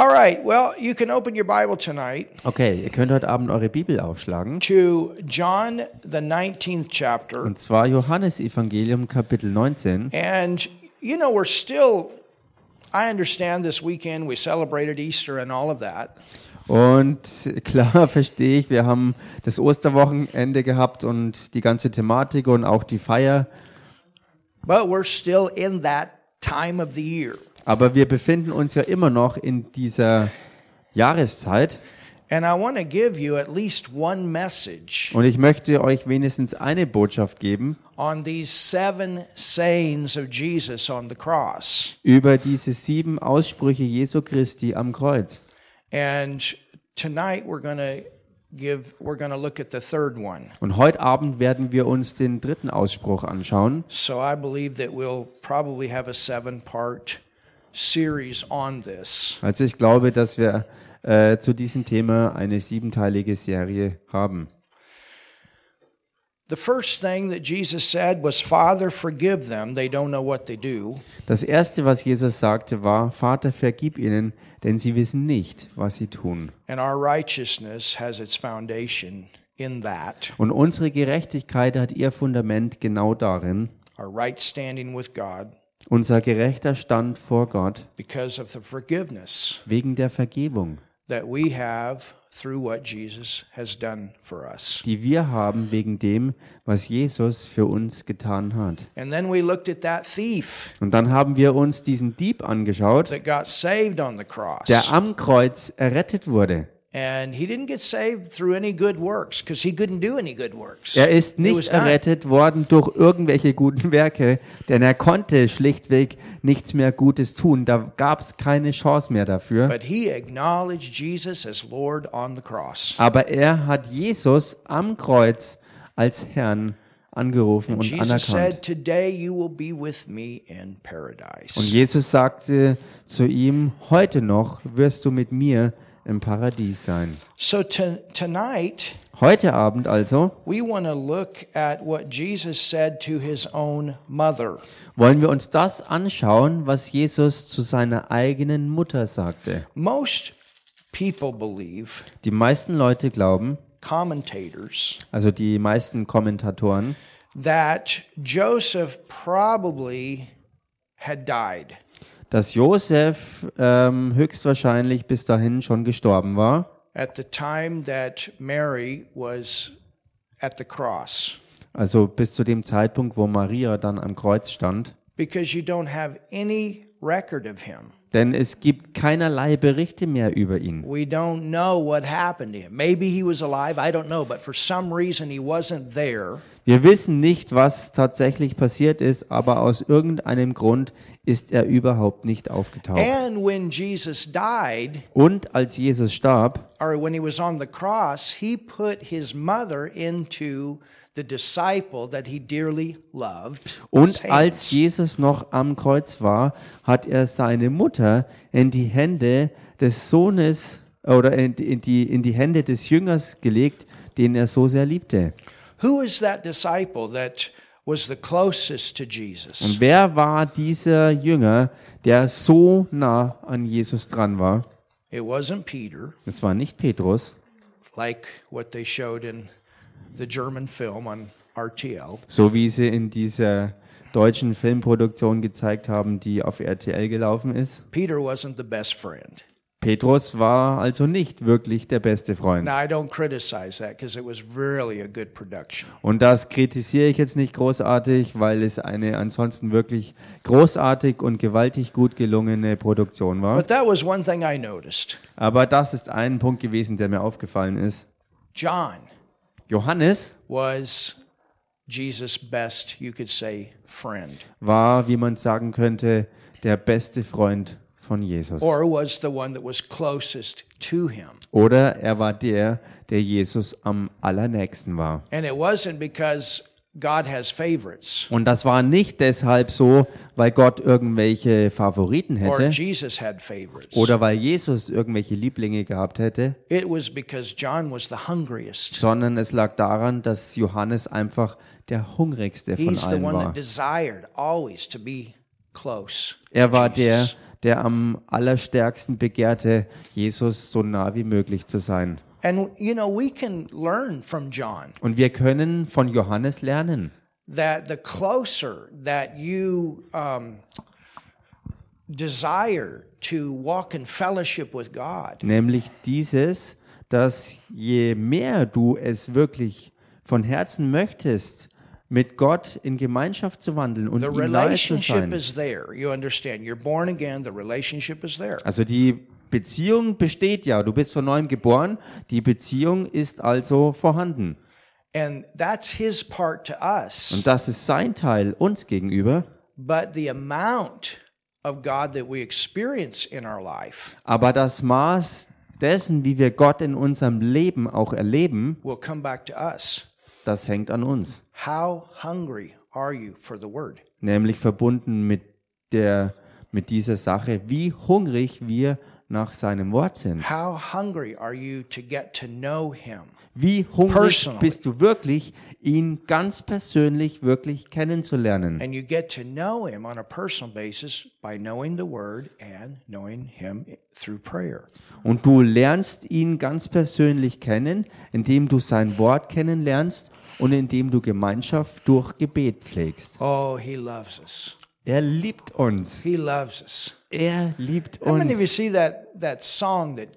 All right, well, you can open your Bible tonight Okay, ihr könnt heute Abend eure Bibel aufschlagen. to John, the 19th chapter. Und zwar Johannes Evangelium Kapitel 19. And, you know, we're still, I understand this weekend we celebrated Easter and all of that. Und klar verstehe ich, wir haben das Osterwochenende gehabt und die ganze Thematik und auch die Feier. But we're still in that time of the year. Aber wir befinden uns ja immer noch in dieser Jahreszeit. And I want to give you at least one message Und ich möchte euch wenigstens eine Botschaft geben über diese sieben Aussprüche Jesu Christi am Kreuz. And tonight we're going to give we're going to look at the third one. Und heute Abend werden wir uns den dritten Ausspruch anschauen. So I believe that we'll probably have a seven part series on this. Also ich glaube, dass wir äh, zu diesem Thema eine siebenteilige Serie haben. The first thing that Jesus said was, Father, forgive them. They don't know what they do. Das erste, was Jesus sagte, war: Vater, vergib ihnen, denn sie wissen nicht, was sie tun. And our righteousness has its foundation in that. Und unsere Gerechtigkeit hat ihr Fundament genau darin, Our right standing with God unser gerechter Stand vor Gott wegen der Vergebung, die wir haben wegen dem, was Jesus für uns getan hat. Und dann haben wir uns diesen Dieb angeschaut, der am Kreuz errettet wurde. And he didn't get saved through any good works because he couldn't do any good works. Er ist nicht errettet worden durch irgendwelche guten Werke, denn er konnte schlichtweg nichts mehr Gutes tun. Da gab es keine Chance mehr dafür. But he acknowledged Jesus as Lord on the cross. Aber er hat Jesus am Kreuz als Herrn angerufen und Jesus anerkannt. said, Today you will be with me in Und. Jesus sagte zu ihm, heute noch wirst du mit mir im Paradies sein. So to, tonight, Heute Abend also we want to look at what Jesus said to his own mother. wollen wir uns das anschauen, was Jesus zu seiner eigenen Mutter sagte. Most people believe, Die meisten Leute glauben, commentators, also die meisten Kommentatoren, that Joseph probably had died. Dass Josef ähm, höchstwahrscheinlich bis dahin schon gestorben war, at the time that Mary was at the cross also bis zu dem Zeitpunkt, wo Maria dann am Kreuz stand. because you don't have any record of him. Denn es gibt keinerlei Berichte mehr über ihn. We don't know what happened to him. Maybe he was alive, I don't know, but for some reason he wasn't there. Wir wissen nicht, was tatsächlich passiert ist, aber aus irgendeinem Grund ist er überhaupt nicht aufgetaucht. And when Jesus died, Und als Jesus starb, cross, loved. und als Jesus noch am Kreuz war, hat er seine Mutter in die Hände des Sohnes oder in die, in die, in die Hände des Jüngers gelegt, den er so sehr liebte. Who is that disciple that was the closest to Jesus? Und wer war dieser Jünger, der so nah an Jesus dran war? It wasn't Peter. Es war nicht Petrus, like what they showed in the German film on RTL. so wie sie in dieser deutschen Filmproduktion gezeigt haben, die auf RTL gelaufen ist. Peter wasn't the best friend. Petrus war also nicht wirklich der beste Freund. Now, I don't criticize that because it was really a good production. Und das kritisiere ich jetzt nicht großartig, weil es eine ansonsten wirklich großartig und gewaltig gut gelungene Produktion war. But that was one thing I noticed. Aber das ist ein Punkt gewesen, der mir aufgefallen ist. John Johannes was Jesus' best, you could say, friend, war, wie man sagen könnte, der beste Freund von Jesus. or was the one that was closest to him. Oder er war der, der Jesus am allernächsten war. And it wasn't because God has favorites Und das war nicht deshalb so, weil Gott irgendwelche Favoriten or hätte oder weil Jesus irgendwelche Lieblinge gehabt hätte, It was because John was the hungriest. sondern es lag daran, dass Johannes einfach der hungrigste von allen war. Er war der. Der am allerstärksten begehrte, Jesus so nah wie möglich zu sein. And you know, we can learn from John Und wir können von Johannes lernen, that the closer that you um, desire to walk in fellowship with God, nämlich dieses, dass je mehr du es wirklich von Herzen möchtest, mit Gott in Gemeinschaft zu wandeln und ihm nahe zu sein. Also die Beziehung besteht ja, du bist von neuem geboren, die Beziehung ist also vorhanden. And that's his part to us. Und das ist sein Teil uns gegenüber. Aber das Maß dessen, wie wir Gott in unserem Leben auch erleben, will come back to us. Das hängt an uns. How hungry are you for the word? Nämlich verbunden mit, der, mit dieser Sache, wie hungrig wir nach seinem Wort sind. How hungry are you to get to know him? Wie hungrig bist du wirklich, ihn ganz persönlich wirklich kennenzulernen? And you get to know him on a personal basis by knowing the word and knowing him through prayer. Und du lernst ihn ganz persönlich kennen, indem du sein Wort kennenlernst und indem du Gemeinschaft durch Gebet pflegst. Oh, he loves us. Er liebt uns. He loves us. Er liebt How many of you uns. see that, that song that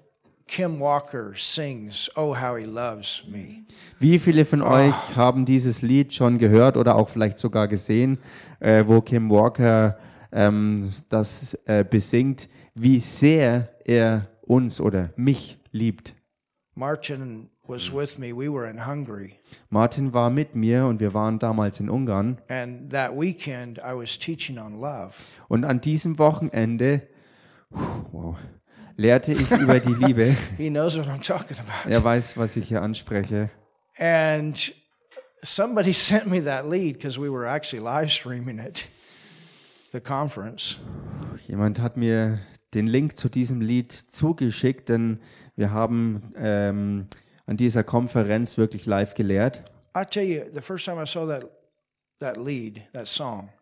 Kim Walker sings, Oh, how he loves me? Wie viele von euch haben dieses Lied schon gehört oder auch vielleicht sogar gesehen, äh, wo Kim Walker ähm, das äh, besingt, wie sehr er uns oder mich liebt? Martin was with me. We were in Hungary. Martin war mit mir und wir waren damals in Ungarn. And that weekend, I was teaching on love. Und an diesem Wochenende wow, lehrte ich über die Liebe. He knows what I'm talking about. Er weiß, was ich hier anspreche. And somebody sent me that lead because we were actually live streaming it, the conference. Jemand hat mir den Link zu diesem Lied zugeschickt, denn wir haben ähm, an dieser Konferenz wirklich live gelehrt.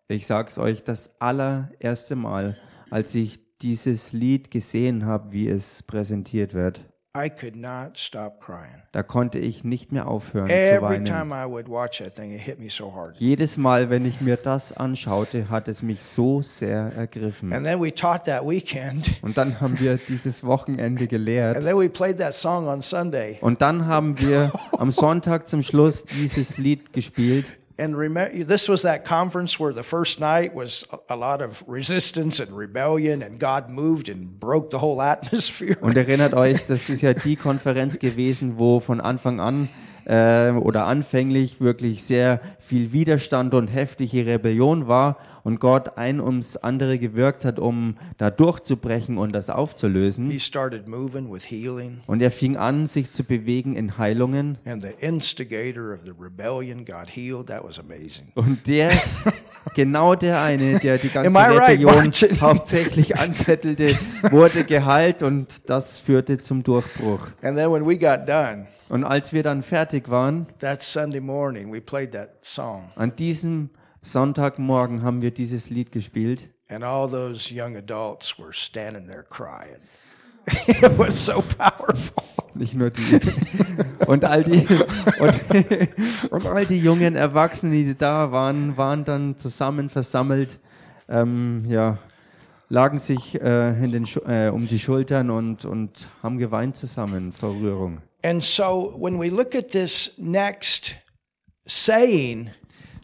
Ich sag's euch, das allererste Mal, als ich dieses Lied gesehen habe, wie es präsentiert wird, I could not stop crying. da konnte ich nicht mehr aufhören zu Every weinen. time I would watch that thing, it hit me so hard. Jedes Mal, wenn ich mir das anschaute, hat es mich so sehr ergriffen. And then we taught that weekend, Und dann haben wir dieses Wochenende and gelehrt. then we played that song on Sunday. Und dann haben wir am Sonntag zum Schluss dieses Lied gespielt. And remember, this was that conference where the first night was a- lot of resistance and rebellion, and God moved and broke the whole atmosphere. Und erinnert euch, das ist ja die Konferenz gewesen, wo von Anfang an äh, oder anfänglich wirklich sehr viel Widerstand und heftige Rebellion war und Gott ein ums andere gewirkt hat, um da durchzubrechen und das aufzulösen. He started moving with healing, Und er fing an, sich zu bewegen in Heilungen. and the instigator of the rebellion got healed. That was amazing. Und der, genau der eine, der die ganze right, Rebellion Martin? hauptsächlich anzettelte, wurde geheilt und das führte zum Durchbruch. And then when we got done, Und als wir dann fertig waren, that Sunday morning, we played that song, an diesem Sonntagmorgen haben wir dieses Lied gespielt. and all those young adults were standing there crying. it was so powerful. Nicht nur die. Und all die, und, und all die jungen Erwachsenen, die da waren, waren dann zusammen versammelt, ähm, ja, lagen sich äh, äh, um die Schultern und, und haben geweint zusammen vor Rührung. And so when we look at this next saying,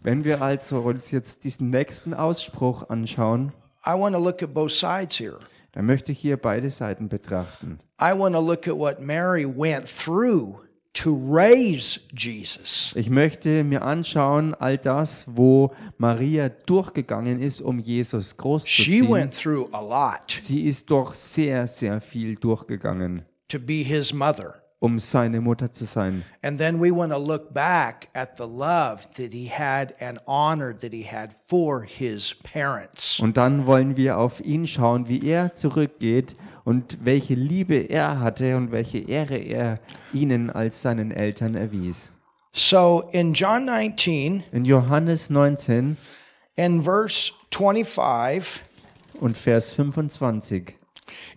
Wenn wir also uns jetzt diesen nächsten Ausspruch anschauen, I want to look at both sides here. dann möchte ich hier beide Seiten betrachten. I want to look at what Mary went through to raise Jesus. Ich möchte mir anschauen, all das, wo Maria durchgegangen ist, um Jesus She großzuziehen. went through a lot Sie ist doch sehr, sehr viel durchgegangen, to be his mother. Um seine Mutter zu sein. And then we want to look back at the love that he had and honor that he had for his parents. Und dann wollen wir auf ihn schauen, wie er zurückgeht und welche Liebe er hatte und welche Ehre er ihnen als seinen Eltern erwies. So in John 19 In Johannes 19 and verse 25, und Vers 25.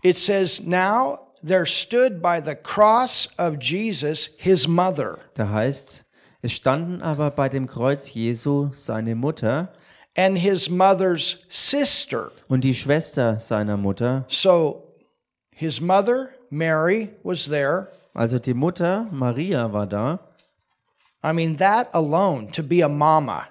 It says, Now there stood by the cross of Jesus his mother Da heißt es standen aber bei dem Kreuz Jesu seine Mutter and his mother's sister. und die Schwester seiner Mutter. So his mother, Mary, was there. Also die Mutter Maria war da. I mean, that alone, to be a mama.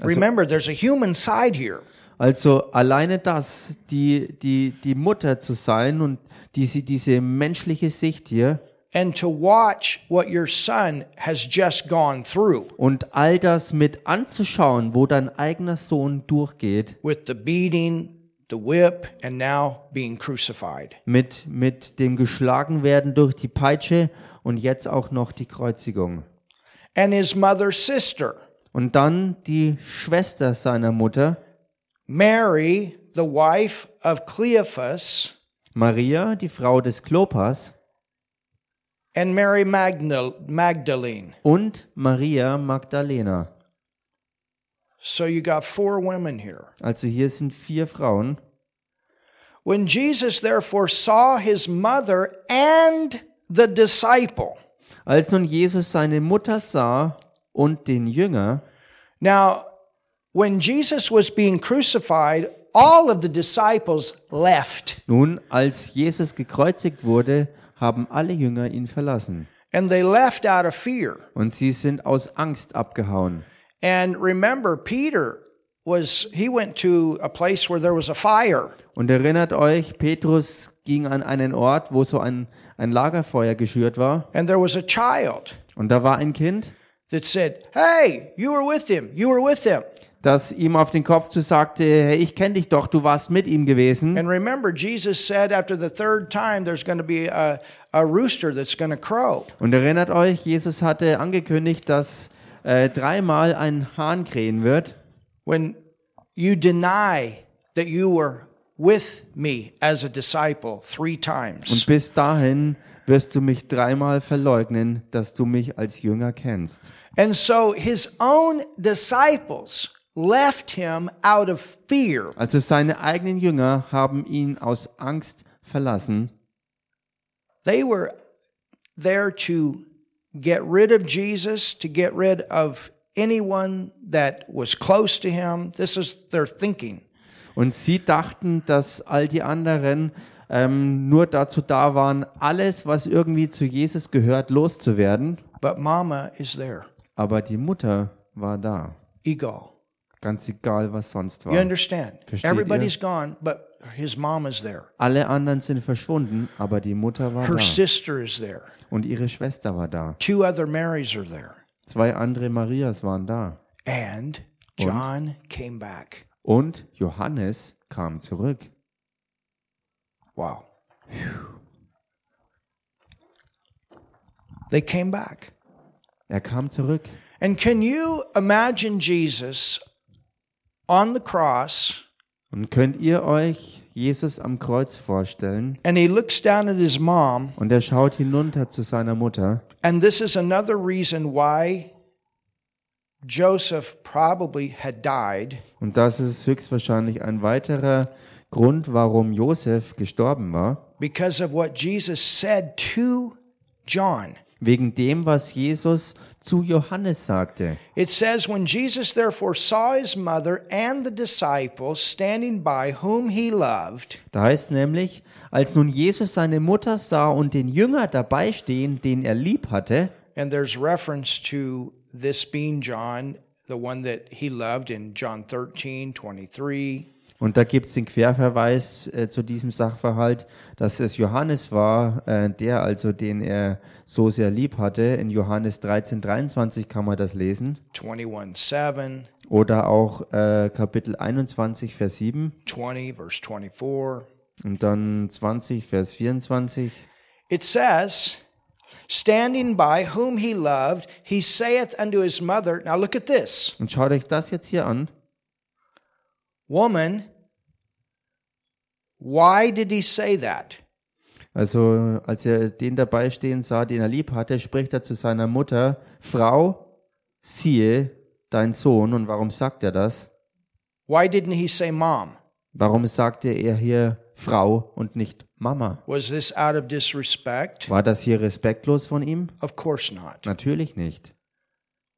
Remember, there's a human side here. Also alleine das, die, die, die Mutter zu sein und diese, diese menschliche Sicht hier And to watch what your son has just gone through und all das mit anzuschauen, wo dein eigener Sohn durchgeht, with the beating, the whip, and now being crucified. mit, mit dem geschlagen werden durch die Peitsche und jetzt auch noch die Kreuzigung. And his mother's sister, Und dann die Schwester seiner Mutter, Mary, the wife of Cleophas, Maria, die Frau des Klopas, and Mary Magdal- Magdalene. und Maria Magdalena. So you got four women here. Also hier sind vier Frauen. When Jesus therefore saw his mother and the disciple, Als nun Jesus seine Mutter sah und den Jünger, now when Jesus was being crucified, all of the disciples left nun als Jesus gekreuzigt wurde, haben alle Jünger ihn verlassen. and they left out of fear. Und sie sind aus Angst abgehauen. And remember, Peter was, he went to a place where there was a fire. Und erinnert euch, Petrus ging an einen Ort, wo so ein, ein Lagerfeuer geschürt war. And there was a child Und da war ein Kind, that said, Hey, you were with him. You were with him. Das ihm auf den Kopf zu sagte, hey, ich kenne dich doch, du warst mit ihm gewesen. And remember, Jesus said after the third time, there's going to be a, a rooster that's going to crow. Und erinnert euch, Jesus hatte angekündigt, dass äh, dreimal ein Hahn krähen wird. When you deny that you were with me as a disciple three Und times. bis dahin wirst du mich dreimal verleugnen, dass du mich als Jünger kennst. And so his own disciples left him out of fear. Also seine eigenen Jünger haben ihn aus Angst verlassen. They were there to get rid of Jesus, to get rid of anyone that was close to him. This is their thinking. Und sie dachten, dass all die anderen ähm, nur dazu da waren, alles, was irgendwie zu Jesus gehört, loszuwerden. But Mama is there. Aber die Mutter war da. Ego. Ganz egal, was sonst You war. understand? Versteht Everybody's gone, but his mom is there. Alle anderen sind verschwunden, aber die Mutter war Her da. sister is there. Und ihre Schwester war da. Two other Marys are there. Zwei andere Marias waren da. And John came back. Und Johannes kam zurück. Wow. They came back. Er kam zurück. And can you imagine Jesus on the cross Und könnt ihr euch Jesus am Kreuz vorstellen? and he looks down at his mom? Und er schaut hinunter zu seiner Mutter. And this is another reason why Joseph probably had died Und das ist höchstwahrscheinlich ein weiterer Grund, warum Josef gestorben war. because of what Jesus said to John. Wegen dem, was Jesus zu Johannes sagte. It says, When Jesus therefore saw his mother and the disciples standing by whom he loved, Da heißt nämlich, als nun Jesus seine Mutter sah und den Jünger dabei stehen, den er lieb hatte, and there's reference to this being John, the one that he loved in John 13, 23. und da gibt es den Querverweis äh, zu diesem Sachverhalt, dass es Johannes war, äh, der also den er so sehr lieb hatte. In Johannes 13, 23 kann man das lesen. 21, 7, Oder auch äh, Kapitel 21, Vers 7 20, verse 24. und dann 20, Vers 24. It says, Standing by whom he loved, he saith unto his mother, Now look at this, Und schaut euch das jetzt hier an. woman, why did he say that? Also als er den dabei stehen sah, den er lieb hatte, spricht er zu seiner Mutter, Frau, siehe dein Sohn. Und warum sagt er das? Why didn't he say mom? Warum sagte er hier Frau und nicht Mama? Was this out of disrespect? War das hier respektlos von ihm? Of course not. Natürlich nicht.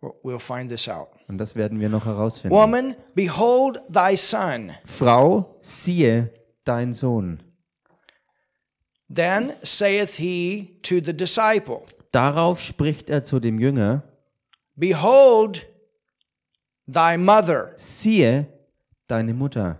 We'll- find this out. Und das werden wir noch herausfinden. Woman, behold thy son. Frau, siehe dein Sohn. Then saith he to the disciple, Darauf spricht er zu dem Jünger, Behold thy mother. siehe deine Mutter.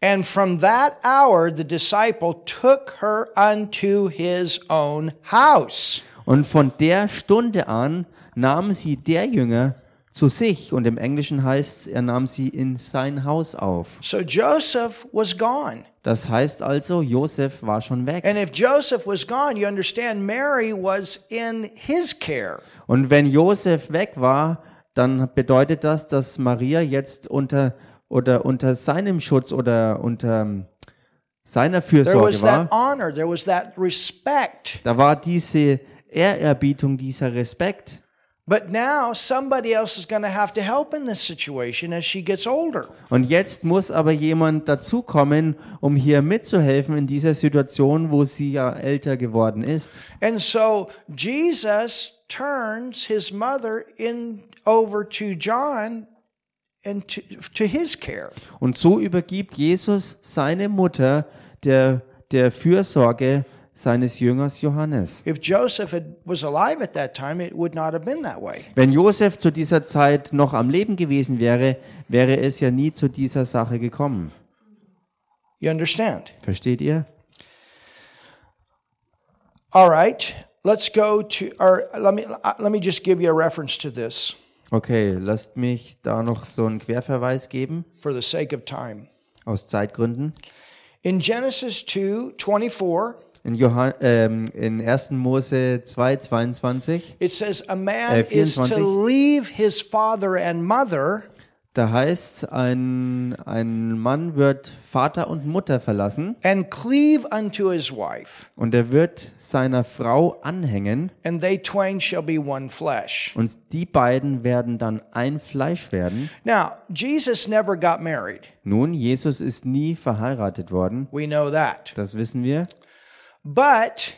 And from that hour the disciple took her unto his own house. Und von der Stunde an nahm sie der Jünger zu sich. Und im Englischen heißt es, er nahm sie in sein Haus auf. So Joseph was gone. Das heißt also, Josef war schon weg. And if Joseph was gone, you understand Mary was in his care. Und wenn Josef weg war, dann bedeutet das, dass Maria jetzt unter oder unter seinem Schutz oder unter ähm, seiner Fürsorge war. honor. Da war diese Ehrerbietung, dieser Respekt. But now somebody else is going to have to help in this situation as she gets older. Und jetzt muss aber jemand dazukommen, um hier mitzuhelfen in dieser Situation, wo sie ja älter geworden ist. And so Jesus turns his mother in over to John and to, to his care. Und so übergibt Jesus seine Mutter der, der Fürsorge seines Jüngers Johannes. If Joseph had, was alive at that time, it would not have been that way. Wenn Josef zu dieser Zeit noch am Leben gewesen wäre, wäre es ja nie zu dieser Sache gekommen. You understand? Versteht ihr? All right. Let's go to or let me let me just give you a reference to this Okay, lasst mich da noch so einen Querverweis geben, for the sake of time. aus Zeitgründen. In Genesis 2, 24, In, Johann, ähm, in 1. Mose 2, 22, it says a man Äh, is to 24. leave his father and mother da heißt ein, ein Mann wird Vater und Mutter verlassen and cleave unto his wife, und er wird seiner Frau anhängen and they twain shall be one flesh. und die beiden werden dann ein Fleisch werden. Now, Jesus never got married. Nun, Jesus ist nie verheiratet worden, We know that. das wissen wir. But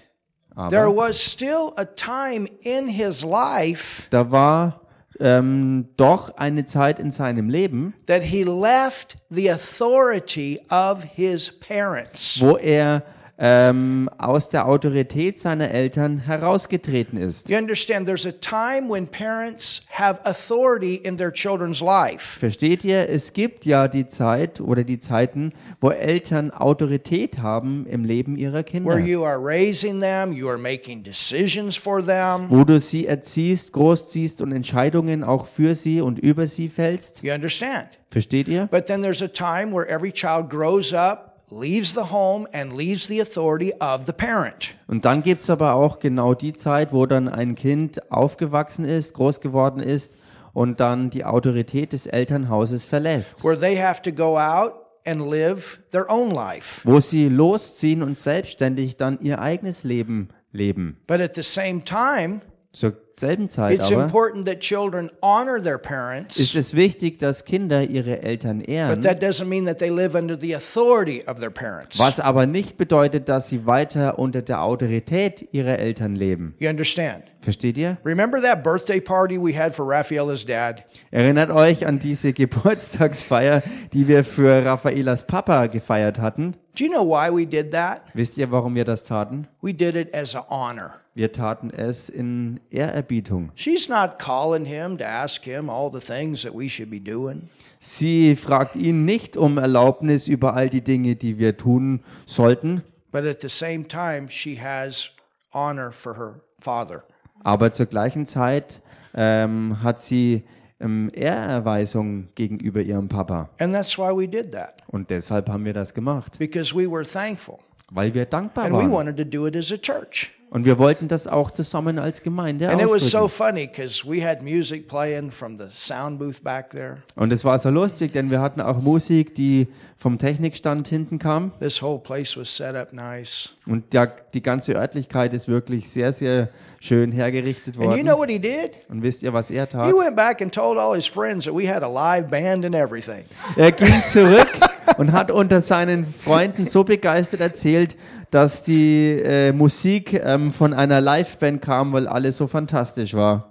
there Aber was still a time in his life da war ähm, doch eine Zeit in seinem Leben, that he left the authority of his parents. wo er ähm, aus der Autorität seiner Eltern herausgetreten ist. You understand, there's a time when parents have authority in their children's life. Versteht ihr? Es gibt ja die Zeit oder die Zeiten, wo Eltern Autorität haben im Leben ihrer Where Kinder. you are raising them, you are making decisions for them. Wo du sie erziehst, großziehst und Entscheidungen auch für sie und über sie fällst. You understand? Versteht ihr? But then there's a time where every child grows up, leaves the home, and leaves the authority of the parent. Und dann gibt's aber auch genau die Zeit, wo dann ein Kind aufgewachsen ist, groß geworden ist und dann die Autorität des Elternhauses verlässt. Where they have to go out and live their own life. Wo sie losziehen und selbstständig dann ihr eigenes Leben leben. But at the same time, Zur selben Zeit it's aber important that children honor their parents. ist es wichtig, dass Kinder ihre Eltern But ehren, that doesn't mean that they live under the authority of their parents. was aber nicht bedeutet, dass sie weiter unter der Autorität ihrer Eltern leben. You understand? Versteht ihr? Remember that birthday party we had for Rafaela's dad? Erinnert euch an diese Geburtstagsfeier, die wir für Raffaelas Papa gefeiert hatten? Do you know why we did that? Wisst ihr, warum wir das taten? We did it as an honor. Wir taten es in Ehrerbietung. She's not calling him to ask him all the things that we should be doing. Sie fragt ihn nicht um Erlaubnis über all die Dinge, die wir tun sollten, But at the same time, she has honor for her father. aber zur gleichen Zeit ähm, hat sie ähm, Ehrerweisung gegenüber ihrem Papa. And that's why we did that, Und deshalb haben wir das gemacht, because we were thankful. weil wir dankbar And we waren. wanted to do it as a church. Und wir wollten das auch zusammen als Gemeinde And it was so ausdrücken. funny because we had music playing from the sound booth back there. Und es war so lustig, denn wir hatten auch Musik, die vom Technikstand hinten kam. This whole place was set up nice. Und der, die ganze Örtlichkeit ist wirklich sehr, sehr schön hergerichtet And you worden. know what he did? Und wisst ihr, was er tat? He went back and told all his friends that we had a live band and everything. Er ging zurück und hat unter seinen Freunden so begeistert erzählt, dass die äh, Musik ähm, von einer Liveband kam, weil alles so fantastisch war.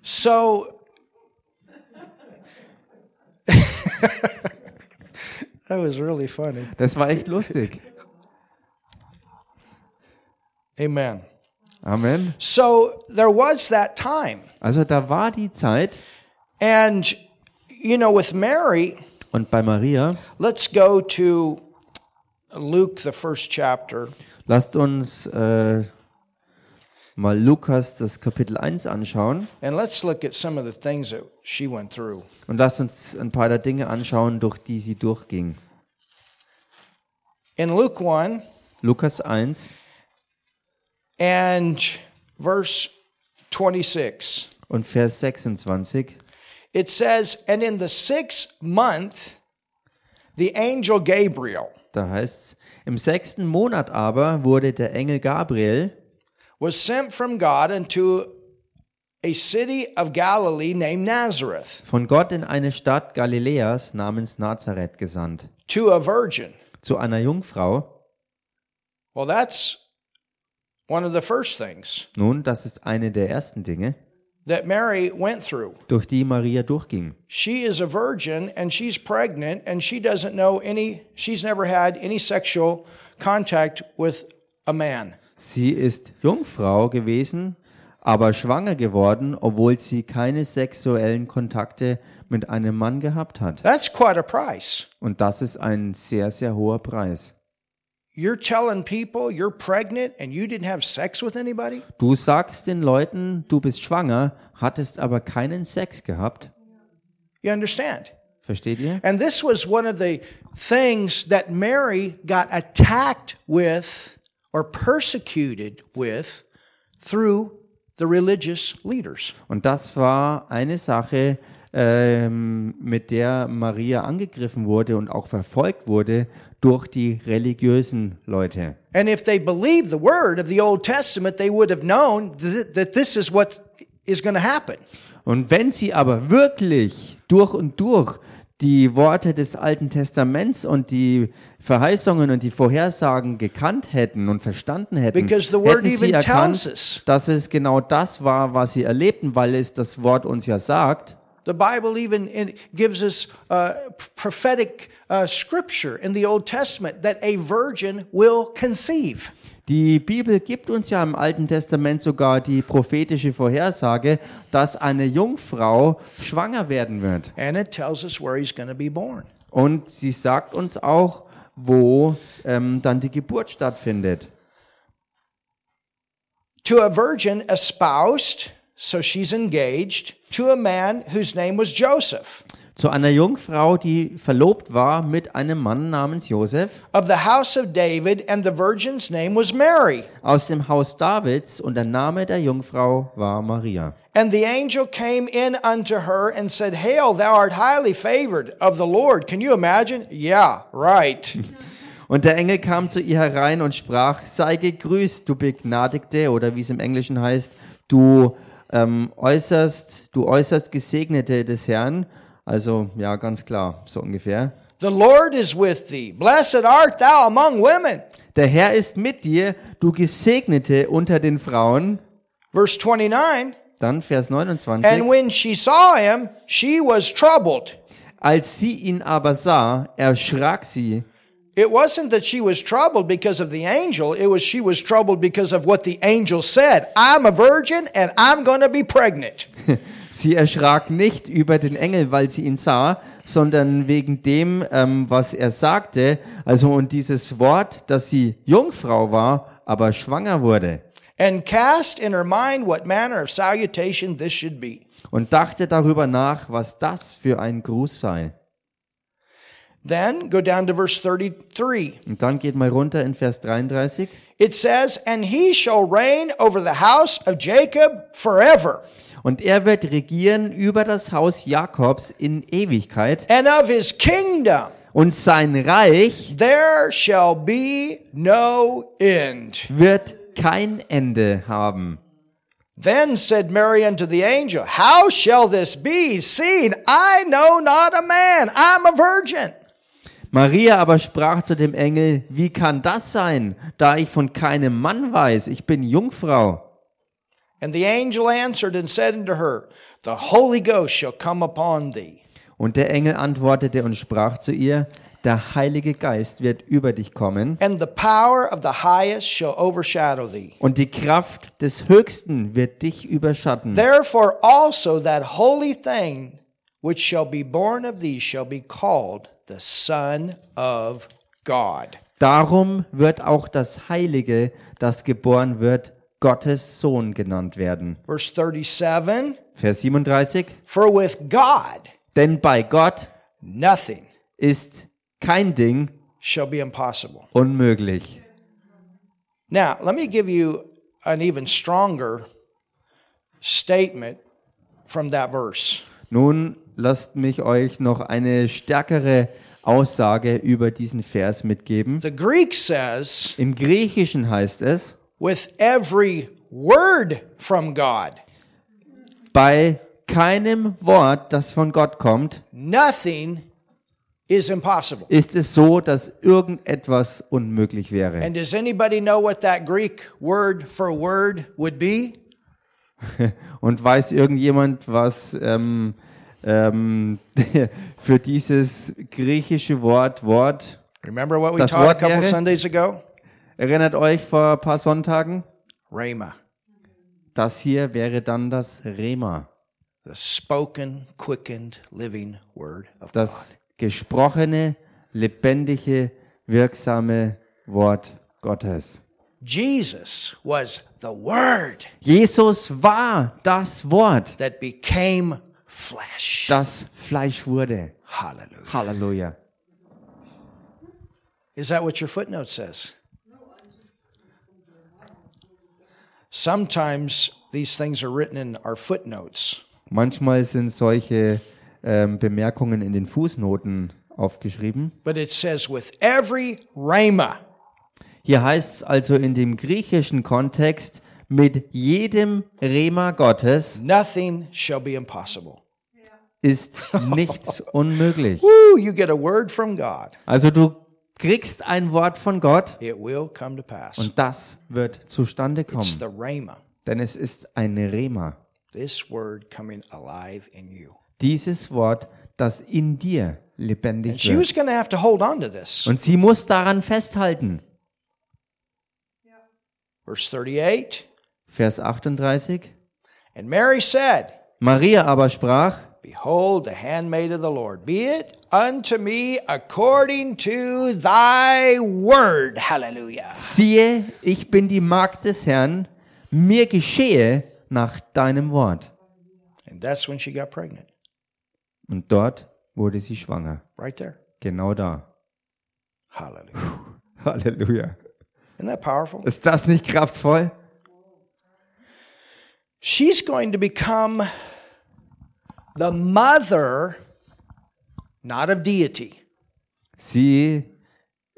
So that was really funny. Das war echt lustig. Amen. Amen. So there was that time. Also da war die Zeit And you know with Mary, und bei Maria, let's go to Luke the first chapter. lasst uns äh, mal Lukas das Kapitel 1 anschauen And let's look at some of the things that she went through. und lasst uns ein paar der Dinge anschauen, durch die sie durchging. In Luke 1 Lukas 1 and verse 26, und Vers 26. it says, And in the sixth month, the angel Gabriel Da heißt's, im sechsten Monat aber wurde der Engel Gabriel was sent from God unto a city of Galilee named Nazareth von Gott in eine Stadt Galiläas namens Nazareth gesandt, to a virgin. zu einer Jungfrau. Well, that's one of the first things Nun, das ist eine der ersten Dinge, that Mary went through. durch die Maria durchging. She is a virgin and she's pregnant and she doesn't know any, she's never had any sexual contact with a man. Sie ist Jungfrau gewesen, aber schwanger geworden, obwohl sie keine sexuellen Kontakte mit einem Mann gehabt hat. That's quite a price. Und das ist ein sehr, sehr hoher Preis. You're telling people you're pregnant and you didn't have sex with anybody? Du sagst den Leuten, du bist schwanger, hattest aber keinen Sex gehabt. You understand? Versteht ihr? And this was one of the things that Mary got attacked with or persecuted with through the religious leaders. Und das war eine Sache, ähm, mit der Maria angegriffen wurde und auch verfolgt wurde durch die religiösen Leute. And if they believed the word of the Old Testament, they would have known th- that this is what is going to happen. Und wenn sie aber wirklich durch und durch die Worte des Alten Testaments und die Verheißungen und die Vorhersagen gekannt hätten und verstanden hätten, Because the word hätten sie even tells erkannt, us. dass es genau das war, was sie erlebten, weil es das Wort uns ja sagt. The Bible even gives us uh, prophetic uh, scripture in the Old Testament that a virgin will conceive. Die Bibel gibt uns ja im Alten Testament sogar die prophetische Vorhersage, dass eine Jungfrau schwanger werden wird. And it tells us where he's going to be born. Und sie sagt uns auch, wo ähm, dann die Geburt stattfindet. To a virgin espoused, so she's engaged, to a man whose name was Joseph, Zu einer Jungfrau, die verlobt war mit einem Mann namens Josef of the house of David, and the virgin's name was Mary. aus dem Haus Davids und der Name der Jungfrau war Maria. And the angel came in unto her and said, Hail, thou art highly favored of the Lord. Can you imagine? Yeah, right. Und der Engel kam zu ihr herein und sprach, sei gegrüßt, du Begnadigte, oder wie es im Englischen heißt, du ähm, äußerst, du äußerst Gesegnete des Herrn. Also, ja, ganz klar, so ungefähr. The Lord is with thee. Blessed art thou among women. Der Herr ist mit dir, du Gesegnete unter den Frauen. Verse 29. Dann Vers And 29. when she saw him, she was troubled. Als sie ihn aber sah, erschrak sie. It wasn't that she was troubled because of the angel, it was she was troubled because of what the angel said. I'm a virgin and I'm going to be pregnant. Sie erschrak nicht über den Engel, weil sie ihn sah, sondern wegen dem, ähm, was er sagte. Also und dieses Wort, dass sie Jungfrau war, aber schwanger wurde. And cast in her mind what manner of salutation this should be. Und dachte darüber nach, was das für ein Gruß sei. Then go down to verse 33. Und dann geht mal runter in Vers 33. It says, And he shall reign over the house of Jacob forever, Und er wird regieren über das Haus Jakobs in Ewigkeit. and of his kingdom Und sein Reich there shall be no end. wird kein Ende haben. Then said Mary unto the angel, How shall this be, seeing I know not a man? I'm a virgin. Maria aber sprach zu dem Engel, wie kann das sein, da ich von keinem Mann weiß, ich bin Jungfrau. And the angel answered and said unto her, The Holy Ghost shall come upon thee, Und der Engel antwortete und sprach zu ihr, der Heilige Geist wird über dich kommen and the power of the highest shall overshadow thee. und die Kraft des Höchsten wird dich überschatten. Therefore also that holy thing which shall be born of thee shall be called the Son of God. Darum wird auch das Heilige, das geboren wird, Gottes Sohn genannt werden. Verse 37 Vers 37. For with God Denn bei Gott nothing ist kein Ding shall be impossible. unmöglich. Now, let me give you an even stronger statement from that verse. Nun lasst mich euch noch eine stärkere Aussage über diesen Vers mitgeben. The Greek says, Im Griechischen heißt es, with every word from God, bei keinem Wort, das von Gott kommt, nothing is impossible. ist es so, dass irgendetwas unmöglich wäre. And does anybody know what that Greek word for word would be? Und weiß irgendjemand, was ähm, ähm, für dieses griechische Wort Wort Remember what we Das taught a Wort couple wäre? Sundays ago? Erinnert euch vor ein paar Sonntagen? Rhema, Das hier wäre dann das Rema, the spoken, quickened, living word of das gesprochene, lebendige, wirksame Wort Gottes. Jesus was the word Jesus war das Wort, that became flesh. das Fleisch wurde. Hallelujah. Halleluja. Is that what your footnote says? Sometimes these things are written in our footnotes. Manchmal sind solche ähm, Bemerkungen in den Fußnoten aufgeschrieben. But it says, with every rhema, Hier heißt es also in dem griechischen Kontext, mit jedem Rema Gottes nothing shall be impossible. ist nichts unmöglich. Woo, you get a word from God, Also du kriegst ein Wort von Gott und das wird zustande kommen. Denn es ist ein Rema. this word coming alive in you. Dieses Wort, das in dir lebendig wird. Und sie muss daran festhalten. Verse 38 Vers 38. And Mary said, Maria aber sprach, Behold, the handmaid of the Lord, be it unto me according to thy word. Hallelujah. siehe, ich bin die Magd des Herrn, mir geschehe nach deinem Wort. And that's when she got pregnant, Und dort wurde sie schwanger. right there. Genau da. Hallelujah. Halleluja. Isn't that powerful? Ist das nicht kraftvoll? She's going to become the mother, not of deity, Sie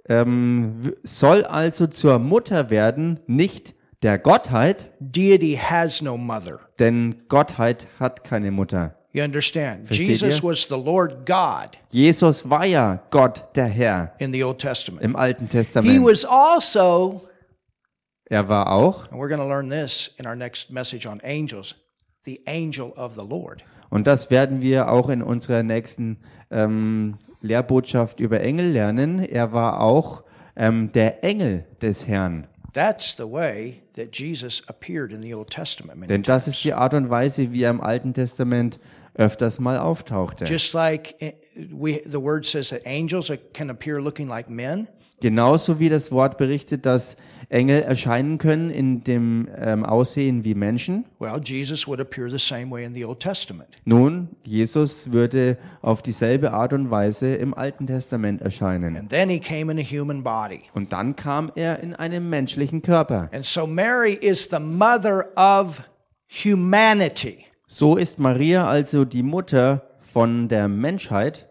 ähm, soll also zur Mutter werden, nicht der Gottheit, deity has no mother. denn Gottheit hat keine Mutter. You understand? Versteht Jesus ihr? was the Lord God Jesus war ja Gott, der Herr, in the Old Testament. im Alten He Testament. was also, Er war auch, and we're going to learn this in our next message on angels, the angel of the Lord. Und das werden wir auch in unserer nächsten ähm, Lehrbotschaft über Engel lernen, er war auch ähm, der Engel des Herrn. That's the way that Jesus appeared in the Old Testament. many Denn das ist die Art und Weise, wie er im Alten Testament öfters mal auftauchte. Just like eh, we, the word says that angels can appear looking like men, Genauso wie das Wort berichtet, dass Engel erscheinen können in dem ähm, Aussehen wie Menschen. Well, Jesus would appear the same way in the Old Testament. Nun, Jesus würde auf dieselbe Art und Weise im Alten Testament erscheinen. And then he came in a human body. Und dann kam er in einem menschlichen Körper. And so Mary is the mother of humanity. So ist Maria also die Mutter von der Menschheit.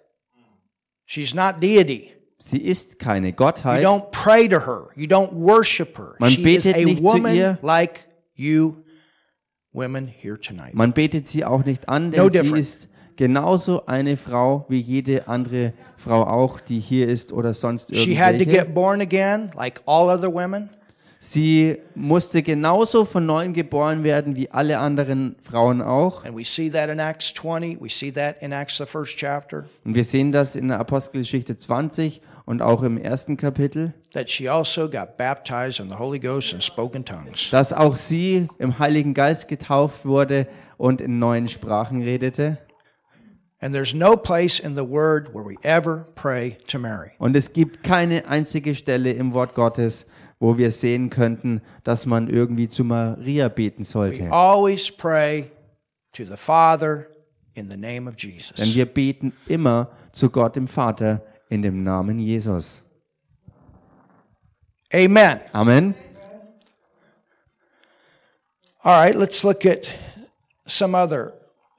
She's not deity. Sie ist keine You Gottheit. don't pray to her. You don't worship her. Man she is betet a nicht zu woman ihr. like you women here tonight. Man betet sie auch nicht an, denn No sie different. ist genauso eine Frau wie jede andere Frau auch, die hier ist oder sonst She had to irgendwelche. get born again like all other women. Sie musste genauso von neuem geboren werden wie alle anderen Frauen auch. And we see that in Acts 20. We see that in Acts, the first chapter, Und wir sehen das in der Apostelgeschichte 20 und auch im ersten Kapitel, also dass auch sie im Heiligen Geist getauft wurde und in neuen Sprachen redete. Und es gibt keine einzige Stelle im Wort Gottes, wo wir sehen könnten, dass man irgendwie zu Maria beten We sollte. always pray to the Father in the name of Denn Jesus. wir beten immer zu Gott dem Vater in dem Namen Jesus. Amen. Amen. All right, let's look at some other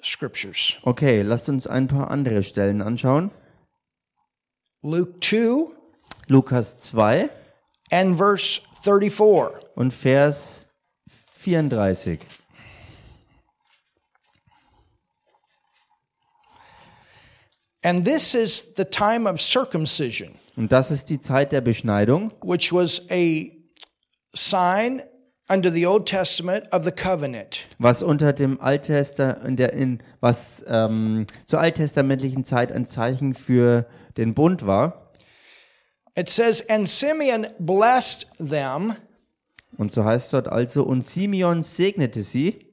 scriptures. Okay, lasst uns ein paar andere Stellen anschauen. Luke 2 Lukas 2 and verse 34. und Vers 34. And this is the time of circumcision, Und das ist die Zeit der Beschneidung, which was a sign under the Old Testament of the covenant. was unter dem Alttester in der in was ähm, zur alttestamentlichen Zeit ein Zeichen für den Bund war. It says, And Simeon blessed them, Und so heißt dort also und Simeon segnete sie.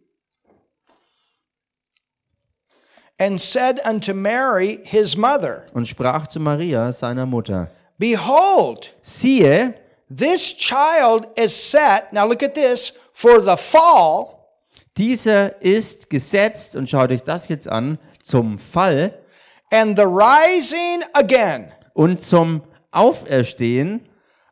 And said unto Mary, his mother, und sprach zu Maria seiner Mutter: Behold, Siehe, this child is set, now look at this, for the fall. dieser ist gesetzt und schaut euch das jetzt an zum Fall and the rising again. und zum Auferstehen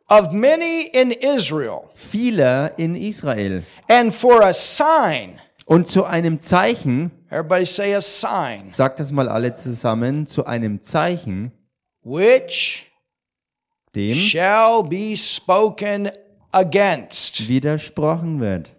of many in Israel, vieler in Israel and for a sign. und zu einem Zeichen, Everybody say a sign, sagt das mal alle zusammen, zu einem Zeichen, which dem shall be spoken against. widersprochen wird.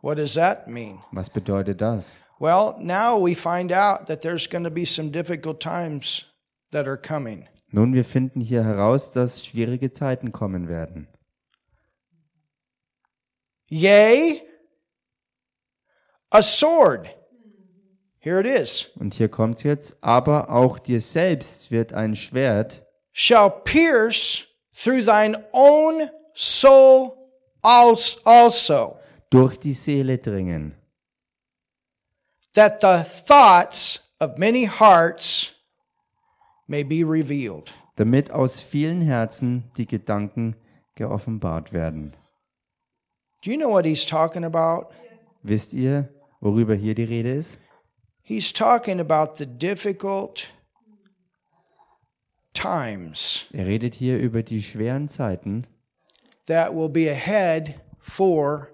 What does that mean? Was bedeutet das? Well, now we find out that there's going to be some difficult times that are coming. Nun, wir finden hier heraus, dass schwierige Zeiten kommen werden. Yea, a sword. Here it is. Und hier kommt's jetzt, aber auch dir selbst wird ein Schwert Shall pierce through thine own soul als- also, durch die Seele dringen, that the thoughts of many hearts may be revealed. damit aus vielen Herzen die Gedanken geoffenbart werden. Do you know what he's talking about? Wisst ihr, worüber hier die Rede ist? He's talking about the difficult times Er redet hier über die schweren Zeiten, that will be ahead for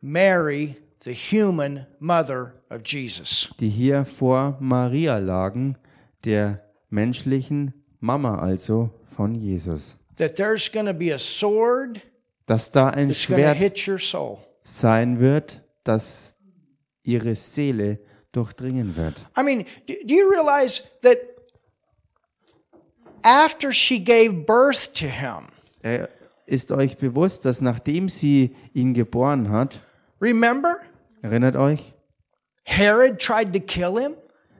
Mary, the human mother of Jesus. die hier vor Maria lagen, der menschlichen Mama also von Jesus. That there's going to be a sword Dass da ein that's going to Schwert hit your soul. sein wird, das ihre Seele durchdringen wird. I mean, do, do you realize that after she gave birth to him, Er ist euch bewusst, dass nachdem sie ihn geboren hat, remember, erinnert euch, Herod tried to kill him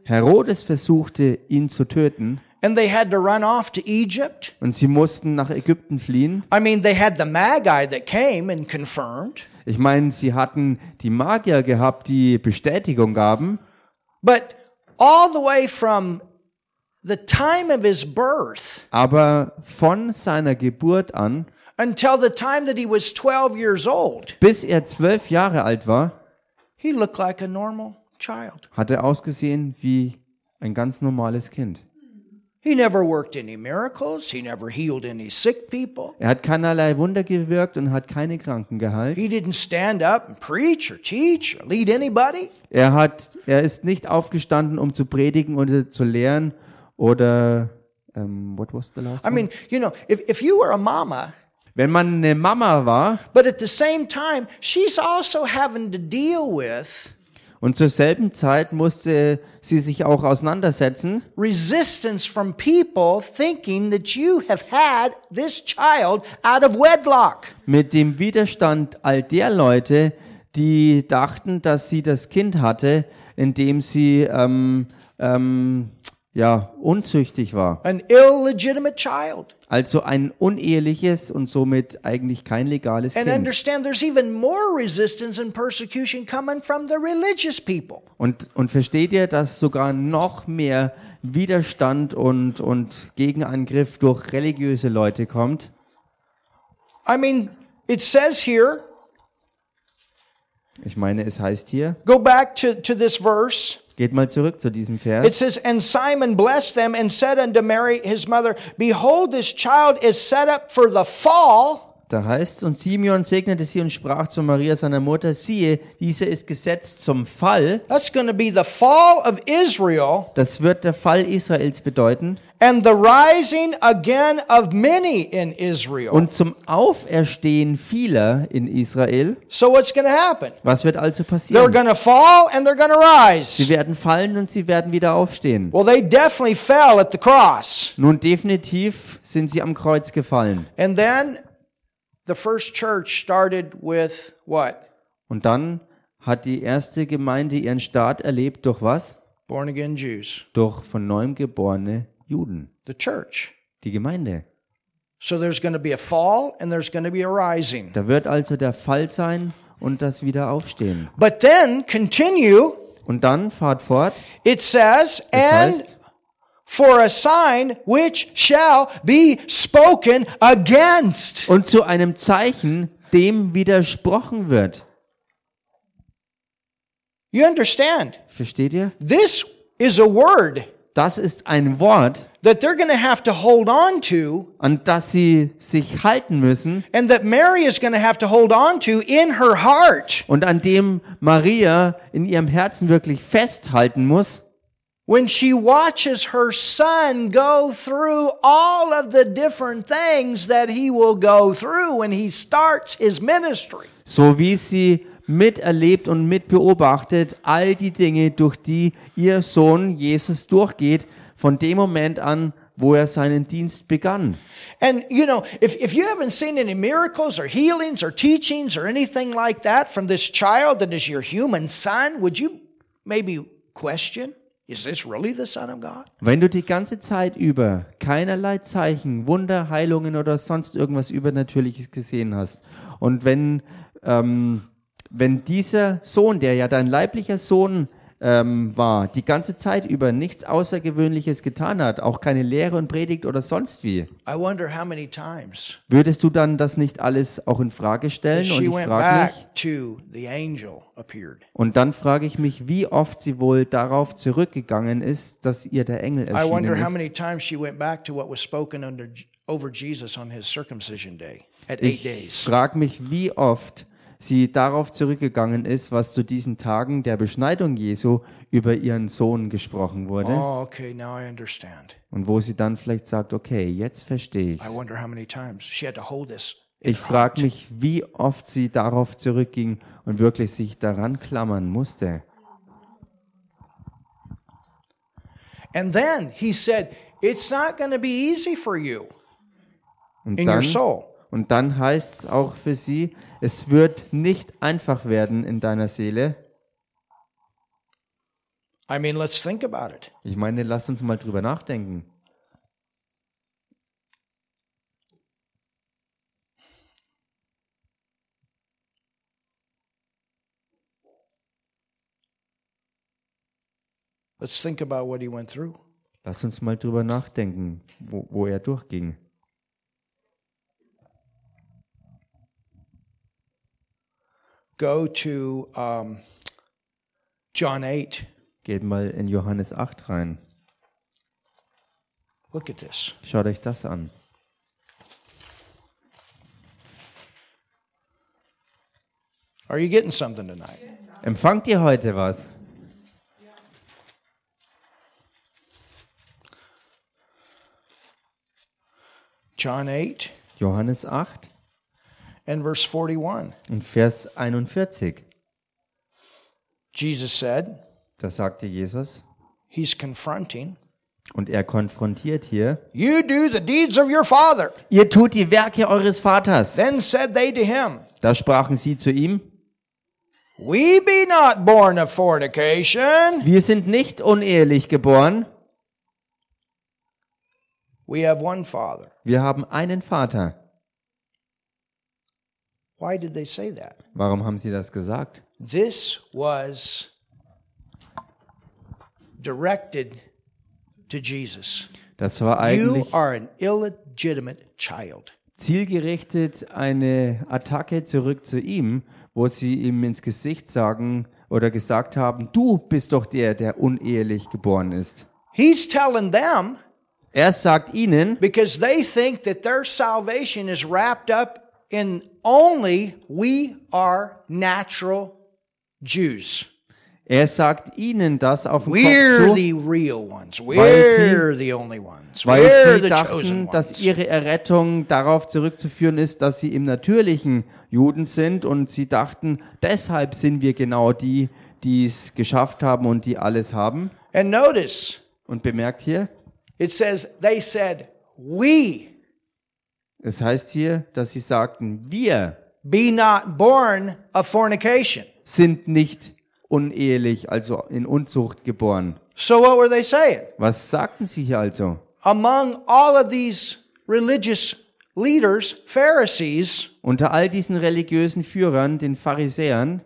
Herodes versuchte ihn zu töten and they had to run off to Egypt? und sie mussten nach Ägypten fliehen. I mean, they had the Magi that came and confirmed, Ich meine, sie hatten die Magier gehabt, die Bestätigung gaben, but all the way from the time of his birth Aber von seiner Geburt an, until the time that he was 12 years old, bis er zwölf Jahre alt war, he looked like a normal child. hat er ausgesehen wie ein ganz normales Kind. He never worked any miracles. He never healed any sick people. Er hat keinerlei Wunder gewirkt und hat keine Kranken geheilt. He didn't stand up and preach or teach or lead anybody. Er hat, er ist nicht aufgestanden, um zu predigen oder zu lehren oder ähm, what was the last I mean, you know, if, if you were a mama, Wenn man eine Mama war but at the same time, she's also having to deal with und zur selben Zeit musste sie sich auch auseinandersetzen resistance from people thinking that you have had this child out of wedlock. mit dem Widerstand all der Leute, die dachten, dass sie das Kind hatte, indem sie ähm, ähm, ja unzüchtig war. An illegitimate child. Also ein uneheliches und somit eigentlich kein legales And Kind. understand there's even more resistance and persecution coming from the religious people. Und, und versteht ihr, dass sogar noch mehr Widerstand und, und Gegenangriff durch religiöse Leute kommt? I mean, it says here, Ich meine, es heißt hier, go back to, to this verse. Geht mal zurück zu diesem It says, And Simon blessed them and said unto Mary his mother, Behold, this child is set up for the fall Da heißt und Simeon segnete sie und sprach zu Maria seiner Mutter, siehe, diese ist gesetzt zum Fall. That's going to be the fall of Israel Das wird der Fall Israels bedeuten and the rising again of many in Israel. und zum Auferstehen vieler in Israel. So what's going to happen? Was wird also They're passieren? going to fall and they're going to Sie rise. werden fallen und sie werden wieder aufstehen. Well, they definitely fell at the cross. Nun definitiv sind sie am Kreuz gefallen. And then the first church started with what? Und dann hat die erste Gemeinde ihren Start erlebt durch was? Born again Jews. Durch von neuem geborene Juden. The church. Die Gemeinde. So there's going to be a fall and there's going to be a rising. Da wird also der Fall sein und das Wiederaufstehen. But then continue, Und dann fahrt fort. it says, Das and heißt, for a sign which shall be spoken against. und zu einem Zeichen, dem widersprochen wird. You understand? Versteht ihr? This is a word Das ist ein Wort, that they're going to have to hold on to an das sie sich halten müssen and that Mary is going to have to hold on to in her heart und an dem Maria in ihrem Herzen wirklich festhalten muss, when she watches her son go through all of the different things that he will go through when he starts his ministry. so wie sie miterlebt und mitbeobachtet all die Dinge, durch die ihr Sohn Jesus durchgeht, von dem Moment an, wo er seinen Dienst begann. And you know, if, if you haven't seen any miracles or healings or teachings or anything like that from this child that is your human son, would you maybe question, really? Wenn du die ganze Zeit über keinerlei Zeichen, Wunder, Heilungen oder sonst irgendwas Übernatürliches gesehen hast und wenn, ähm, wenn dieser Sohn, der ja dein leiblicher Sohn ähm, war, die ganze Zeit über nichts Außergewöhnliches getan hat, auch keine Lehre und Predigt oder sonst wie, I wonder how many times würdest du dann das nicht alles auch in Frage stellen? Und ich frage mich, back to the angel appeared. und dann frage ich mich, wie oft sie wohl darauf zurückgegangen ist, dass ihr der Engel erschienen ist. Ich frage mich, wie oft sie darauf zurückgegangen ist, was zu diesen Tagen der Beschneidung Jesu über ihren Sohn gesprochen wurde Oh, okay, now I understand. und wo sie dann vielleicht sagt, okay, jetzt verstehe I ich's. wonder how many times she had to hold this. in Ich her frage mich, wie oft sie darauf zurückging und wirklich sich daran klammern musste. And then he said, It's not going to be easy for you in your soul. Und dann heißt es auch für sie, es wird nicht einfach werden in deiner Seele. I mean, let's think about it. Ich meine, lass uns mal drüber nachdenken. Let's think about what he went through. Lass uns mal drüber nachdenken, wo, wo er durchging. Go to um, John 8. Geht mal in Johannes 8 rein. Look at this. Schaut euch das an. Are you getting something tonight? Empfangt ihr heute was? John 8 Johannes 8 and verse 41. und Vers 41. Jesus said, Da sagte Jesus, He's confronting, und er konfrontiert hier, You do the deeds of your father. ihr tut die Werke eures Vaters. Then said they to him, Da sprachen sie zu ihm, We be not born of fornication. wir sind nicht unehelich geboren, We have one father. wir haben einen Vater. Why did they say that? Warum haben sie das gesagt? This was directed to Jesus. Das war You eigentlich are an illegitimate child. zielgerichtet eine Attacke zurück zu ihm, wo sie ihm ins Gesicht sagen oder gesagt haben, du bist doch der, der unehelich geboren ist. He's telling them Er sagt ihnen, because they think that their salvation is wrapped up in only we are natural Jews. er sagt ihnen das auf den We're Kopf zu, the real ones. We're the only ones. weil We're sie dachten, dass ihre Errettung darauf zurückzuführen ist, dass sie im natürlichen Juden sind und sie dachten, deshalb sind wir genau die, die es geschafft haben und die alles haben. And notice, Und bemerkt hier, it says, they said, we es heißt hier, dass sie sagten, wir be not born of fornication. sind nicht unehelich, also in Unzucht geboren. So what were they saying? Was sagten sie hier also? Among all of these religious leaders, Pharisees, Unter all diesen religiösen Führern, den Pharisäern,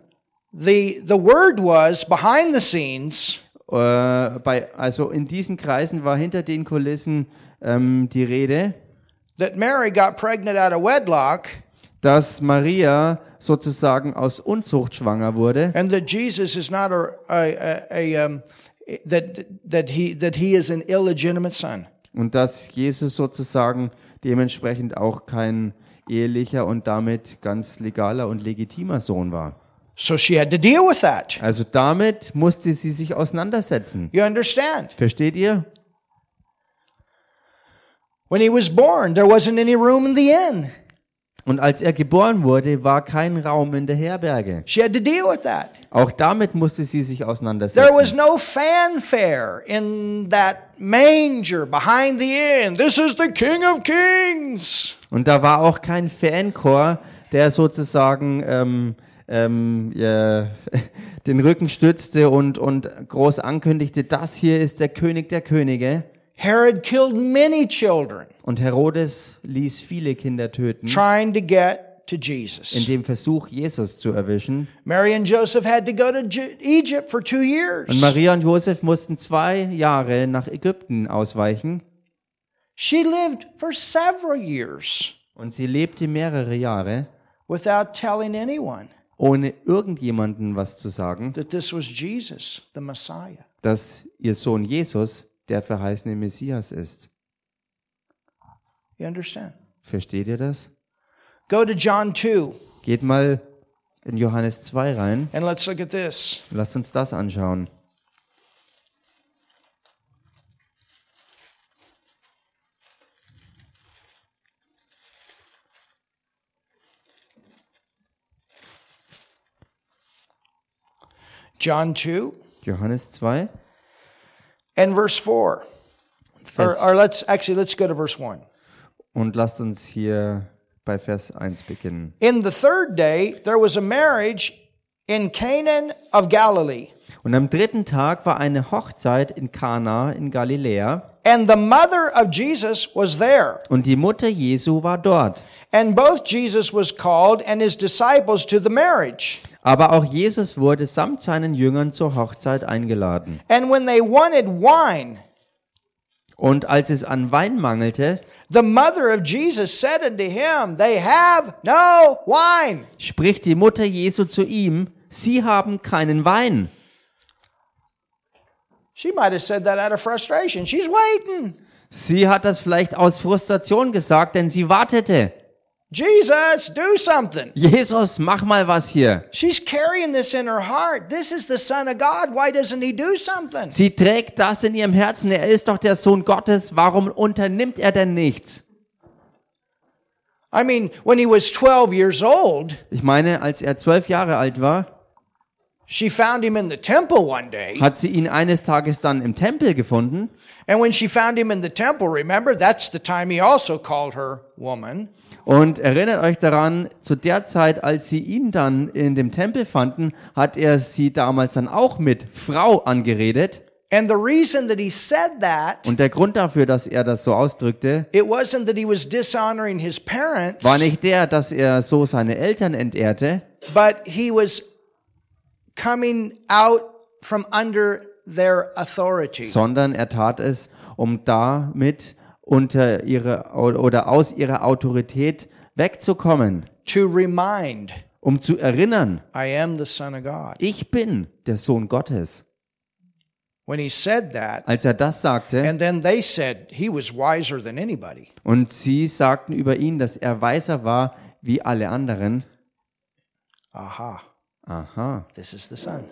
the, the word was behind the scenes, äh, bei, also in diesen Kreisen war hinter den Kulissen ähm, die Rede, that Mary got pregnant out of wedlock dass Maria sozusagen aus Unzucht schwanger wurde and that Jesus is not a, a, a, um, that, that, he, that he is an illegitimate son. und dass Jesus sozusagen dementsprechend auch kein ehelicher und damit ganz legaler und legitimer Sohn war. So she had to deal with that. Also damit musste sie sich auseinandersetzen. You understand? Versteht ihr? When he was born, there wasn't any room in the inn. Und als er geboren wurde, war kein Raum in der Herberge. She had to deal with that. Auch damit musste sie sich There was auseinandersetzen. no fanfare in that manger behind the inn. This is the King of Kings. Und da war auch kein Fanchor, der sozusagen ähm, ähm, ja, den Rücken stützte und, und groß ankündigte, das hier ist der König der Könige. Herod killed many children Und Herodes ließ viele Kinder töten, trying to get to in Jesus. dem Versuch, Jesus zu erwischen. Mary and Joseph had to go to Egypt for two Und years. Maria und Josef mussten zwei Jahre nach Ägypten ausweichen. She lived for several years Und sie lebte mehrere Jahre, without telling anyone ohne irgendjemanden was zu sagen, that this was Jesus, the Messiah. dass ihr Sohn Jesus der verheißene Messias ist. You understand? Versteht ihr das? Go to John 2 Geht mal in Johannes 2 rein. and let's look at this. Lasst uns das anschauen. John 2 Johannes 2 and verse 4. Or, or let's actually let's go to verse 1. und lasst uns hier bei Vers 1 beginnen. In the third day there was a marriage in Canaan of Galilee, Und am dritten Tag war eine Hochzeit in Kana in Galiläa and the mother of Jesus was there. und die Mutter Jesu war dort. And both Jesus was called and his disciples to the marriage. Aber auch Jesus wurde samt seinen Jüngern zur Hochzeit eingeladen. And when they wanted wine, Und als es an Wein mangelte, the mother of Jesus said unto him, They have no wine. spricht die Mutter Jesu zu ihm, sie haben keinen Wein. She might have said that out of frustration. She's waiting. Sie hat das vielleicht aus Frustration gesagt, denn sie wartete. Jesus, do something. Jesus, mach mal was hier. She's carrying this in her heart. This is the Son of God. Why doesn't he do something? Sie trägt das in ihrem Herzen. Er ist doch der Sohn Gottes. Warum unternimmt er denn nichts? I mean, when he was 12 years old, Ich meine, als er zwölf Jahre alt war, hat sie ihn eines Tages dann im Tempel gefunden. And when she found him in the temple, remember, that's the time he also called her woman. Und erinnert euch daran, zu der Zeit, als sie ihn dann in dem Tempel fanden, hat er sie damals dann auch mit Frau angeredet. And the reason that he said that, Und der Grund dafür, dass er das so ausdrückte, it wasn't that he was dishonoring his parents, war nicht der, dass er so seine Eltern entehrte, but he was coming out from under their authority. sondern er tat es, um damit unter ihre oder aus ihrer Autorität wegzukommen, to remind, um zu erinnern, I am the Son of God. ich bin der Sohn Gottes. When he said that, Als er das sagte, and then they said he was wiser than anybody. und sie sagten über ihn, dass er weiser war wie alle anderen, Aha, aha, this is the Son.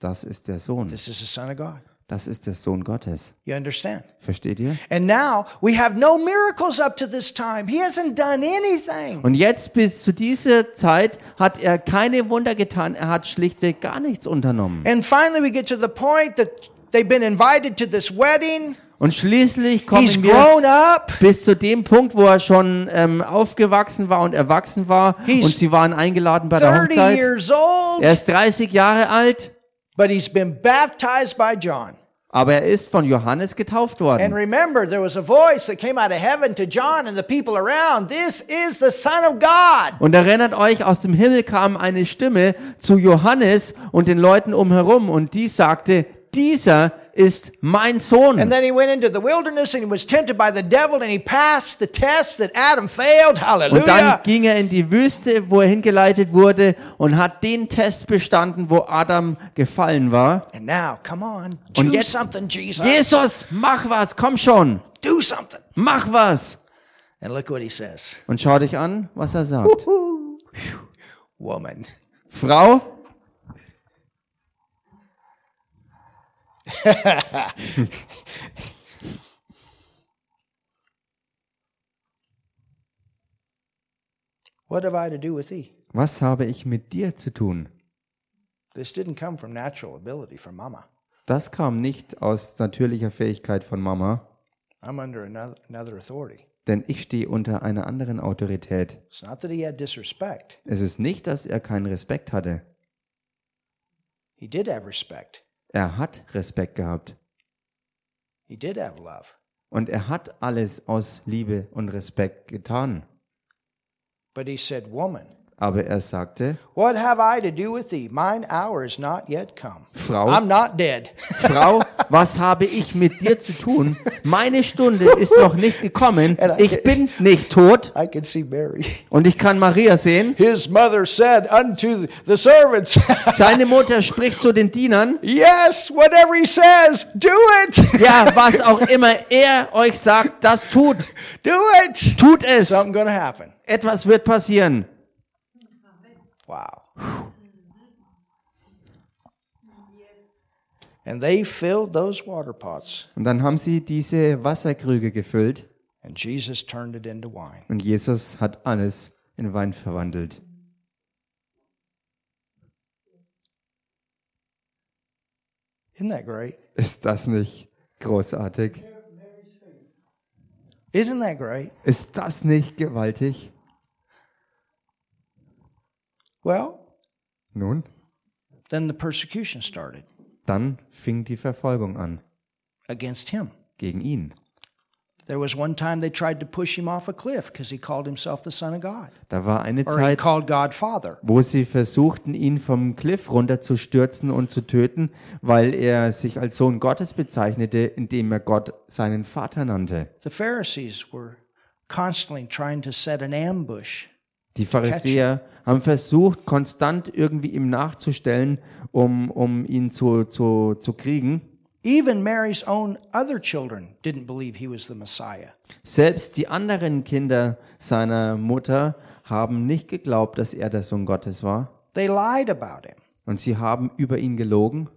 das ist der Sohn, This is the Son of God. das ist der Sohn Gottes. You understand? Versteht ihr? And now we have no miracles up to this time. He hasn't done anything. Und jetzt bis zu dieser Zeit hat er keine Wunder getan, er hat schlichtweg gar nichts unternommen. And finally, we get to the point that they've been invited to this wedding. Und schließlich He's kommen wir grown up. bis zu dem Punkt, wo er schon ähm, aufgewachsen war und erwachsen war He's und sie waren eingeladen bei der 30 Hochzeit. years old, Er ist 30 Jahre alt, but he's been baptized by John. aber er ist von Johannes getauft And worden. remember, there was a voice that came out of heaven to John and the people around. This is the Son of God. Und erinnert euch, aus dem Himmel kam eine Stimme zu Johannes und den Leuten umherum und die sagte, dieser ist mein Sohn. And then he went into the wilderness and he was tempted by the devil and he passed the test that Adam failed. Und Hallelujah. dann ging er in die Wüste, wo er hingeleitet wurde und hat den Test bestanden, wo Adam gefallen war. And now, come on, Und do jetzt, something, Jesus. Jesus, mach was, komm schon, Do something. mach was. And look what he says. Und schau dich an, was er sagt. Woman. Frau, What have I to do with thee? was habe ich mit dir zu tun? This didn't come from natural ability from mama. Das kam nicht aus natürlicher Fähigkeit von Mama, I'm under another, another authority. denn ich stehe unter einer anderen Autorität. It's not that he had disrespect. Es ist nicht, dass er keinen Respekt hatte. He did have respect. Er hat Respekt gehabt. He did have love. Und er hat alles aus Liebe und Respekt getan. But he said, Woman, Aber er sagte, what have I to do with thee? Mine hour is not yet come. Frau, I'm not dead. Frau, was habe ich mit dir zu tun? Meine Stunde ist noch nicht gekommen. Ich bin nicht tot. I can see Mary. Und ich kann Maria sehen. His mother said unto the servants, Seine Mutter spricht zu den Dienern. Yes, whatever he says, do it. Ja, was auch immer er euch sagt, das tut. Do it. Tut es. Something to happen. Etwas wird passieren. Wow. And they filled those water pots, Und dann haben sie diese Wasserkrüge gefüllt. and Jesus turned it into wine. Und Jesus hat alles in Wein verwandelt. Isn't that great? Ist das nicht großartig? Isn't that great? Ist das nicht gewaltig? Well, Nun, then the persecution started dann fing die Verfolgung an against him. gegen ihn. There was one time they tried to push him off a cliff because he called himself the Son of God, Da war eine or he Zeit, called God Father. wo sie versuchten, ihn vom Cliff runterzustürzen und zu töten, weil er sich als Sohn Gottes bezeichnete, indem er Gott seinen Vater nannte. The Pharisees were constantly trying to set an ambush. Die Pharisäer haben versucht, konstant irgendwie ihm nachzustellen, um, um ihn zu, zu, zu kriegen. Even Mary's own other children didn't believe he was the Messiah. Selbst die anderen Kinder seiner Mutter haben nicht geglaubt, dass er der Sohn Gottes war. They lied about him. Und sie haben über ihn gelogen.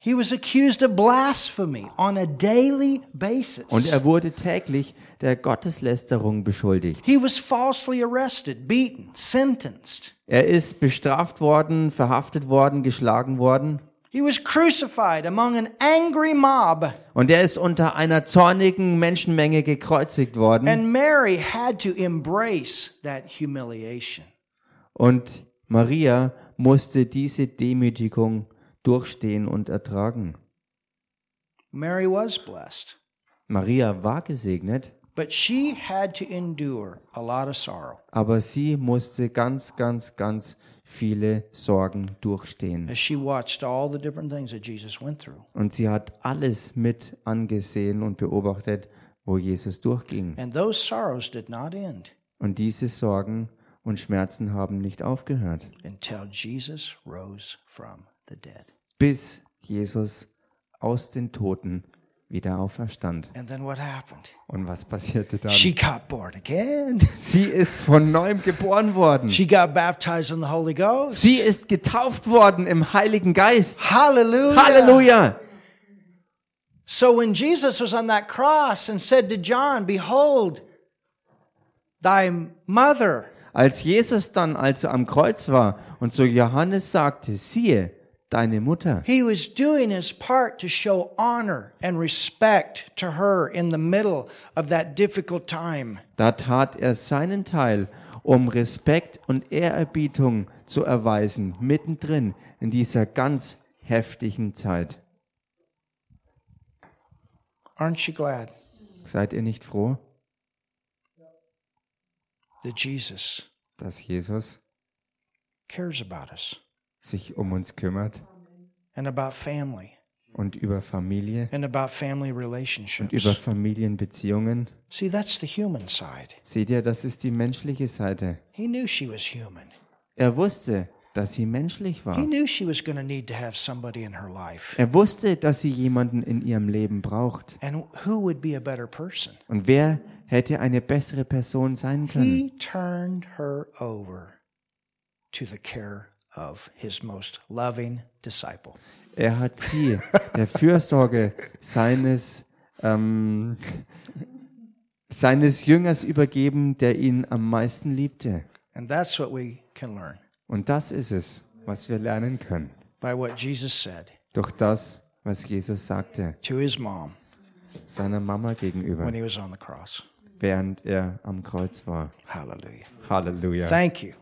He was accused of blasphemy on a daily basis. Und er wurde täglich der Gotteslästerung beschuldigt. He was falsely arrested, beaten, sentenced. Er ist bestraft worden, verhaftet worden, geschlagen worden. He was crucified among an angry mob. Und er ist unter einer zornigen Menschenmenge gekreuzigt worden. And Mary had to embrace that humiliation. Und Maria musste diese Demütigung durchstehen und ertragen. Mary was blessed, Maria war gesegnet, but she had to endure a lot of sorrow aber sie musste ganz, ganz, ganz viele Sorgen durchstehen. as she watched all the different things that Jesus went through. Und sie hat alles mit angesehen und beobachtet, wo Jesus durchging. And those sorrows did not end Und diese Sorgen und Schmerzen haben nicht aufgehört, until Jesus rose from the dead. Bis Jesus aus den Toten wieder auferstand. And then what happened? Und was passierte dann? She got born again. Sie ist von neuem geboren worden. She got baptized in the Holy Ghost. Sie ist getauft worden im Heiligen Geist. Hallelujah. Halleluja! So when Jesus was on that cross and said to John, Behold, thy mother, Als Jesus dann also am Kreuz war und zu Johannes sagte, siehe, deine Mutter, he was doing his part to show honor and respect to her in the middle of that difficult time. da tat er seinen Teil, um Respekt und Ehrerbietung zu erweisen, mittendrin in dieser ganz heftigen Zeit. Aren't you glad Seid ihr nicht froh, that Jesus dass Jesus cares about us sich um uns kümmert and about family und über Familie and about family und über relationships? Familienbeziehungen? See, that's the human side. Seht ihr, das ist die menschliche Seite. He knew she was human. Er wusste, dass sie menschlich war. He knew she was going to need to have somebody in her life. Er wusste, dass sie jemanden in ihrem Leben braucht. And who would be a better person? Und wer hätte eine bessere Person sein können? He turned her over to the care of his most loving disciple. Er hat sie der Fürsorge seines, ähm, seines Jüngers übergeben, der ihn am meisten liebte. And that's what we can learn Und das ist es, was wir lernen können. by what Jesus said Durch das, was Jesus sagte, to his mom seiner Mama gegenüber, when he was on the cross. während er am Kreuz war. Hallelujah. Halleluja. Thank you.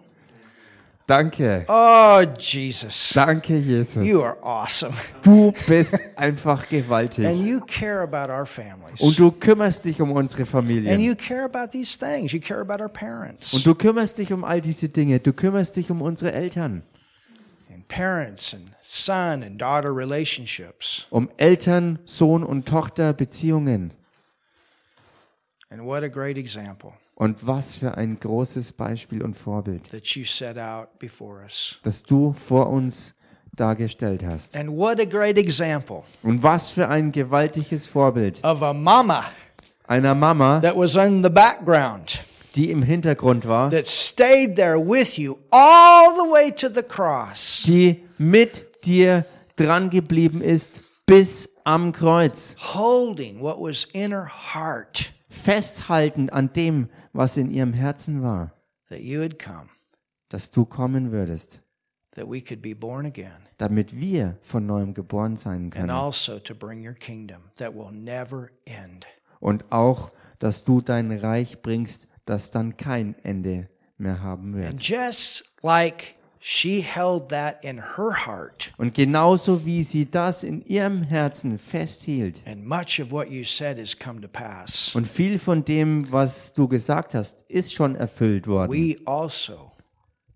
Danke. Oh, Jesus. Danke, Jesus. You are awesome. Du bist einfach And gewaltig. you care about our families. Und du kümmerst dich um unsere And Familien. you care about these things. You care about our parents. Und du kümmerst dich um all diese Dinge. Du kümmerst dich um unsere Eltern. And parents and son and daughter relationships. Um Eltern, Sohn und Tochter Beziehungen. And what a great example Und was für ein großes Beispiel und Vorbild, das du vor uns dargestellt hast. And what a great example Und was für ein gewaltiges Vorbild of a mama einer Mama, that was in the background die im Hintergrund war, die mit dir dran geblieben ist bis am Kreuz. holding what was in her heart festhaltend an dem, was in ihrem Herzen war, that you had come, dass du kommen würdest, that we could be born again, damit wir von neuem geboren sein and können. also to bring your kingdom that will never end. Und auch, dass du dein Reich bringst, das dann kein Ende mehr haben And wird. just like she held that in her heart. Und genauso wie sie das in ihrem Herzen festhielt. And much of what you said has come to pass. Und viel von dem, was du gesagt hast, ist schon erfüllt worden. We also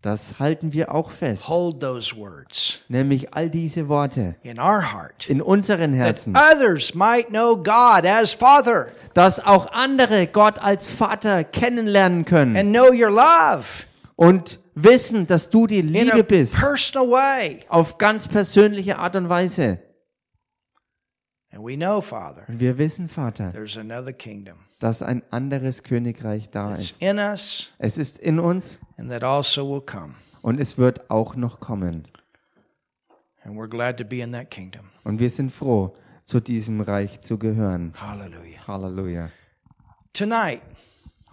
Das halten wir auch fest. hold those words Nämlich all diese Worte in our heart. in unseren That Herzen. others might know God as Father Dass auch andere Gott als Vater kennenlernen können. and know your love Und wissen, dass du die Liebe bist. Auf ganz persönliche Art und Weise. Und wir wissen, Vater, dass ein anderes Königreich da ist. Es ist in uns also und es wird auch noch kommen. Und wir sind froh, zu diesem Reich zu gehören. Hallelujah. Halleluja. Tonight,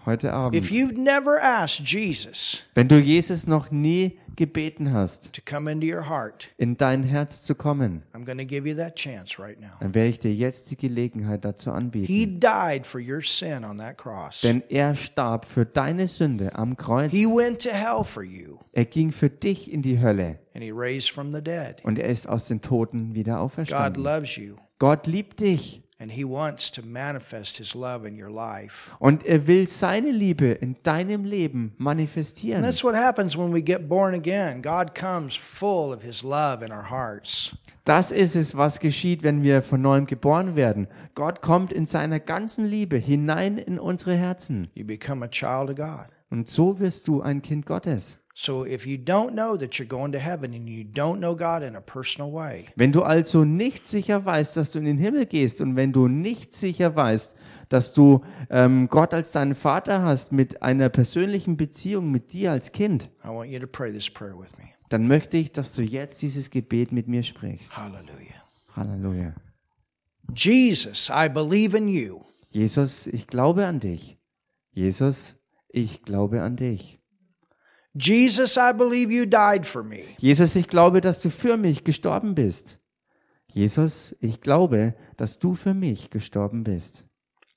Heute if Abend, you've never asked Jesus wenn du Jesus noch nie gebeten hast, to come into your heart, in dein Herz zu kommen, I'm going to give you that chance right now. dann werde ich dir jetzt die Gelegenheit dazu anbieten. He died for your sin on that cross. Denn er starb für deine Sünde am Kreuz. He went to hell for you, Er ging für dich in die Hölle and he raised from the dead. und er ist aus den Toten wieder God auferstanden. loves you, Gott liebt dich and he wants to manifest his love in your life. und er will seine Liebe in deinem Leben And manifestieren. that's what happens when we get born again. God comes full of his love in our hearts. Das ist es, was geschieht, wenn wir von neuem geboren werden. Gott kommt in seiner ganzen Liebe hinein in unsere Herzen. You become a child of God. Und so wirst du ein Kind Gottes. So if you don't know that you're going to heaven and you don't know God in a personal way, Wenn du also nicht sicher weißt, dass du in den Himmel gehst und wenn du nicht sicher weißt, dass du ähm, Gott als deinen Vater hast mit einer persönlichen Beziehung mit dir als Kind, I want you to pray this prayer with me. dann möchte ich, dass du jetzt dieses Gebet mit mir sprichst. Hallelujah. Halleluja. Jesus, I believe in you. Jesus, ich glaube an dich. Jesus, ich glaube an dich. Jesus, I believe you died for me. Jesus, ich glaube, dass du für mich gestorben bist. Jesus, ich glaube, dass du für mich gestorben bist.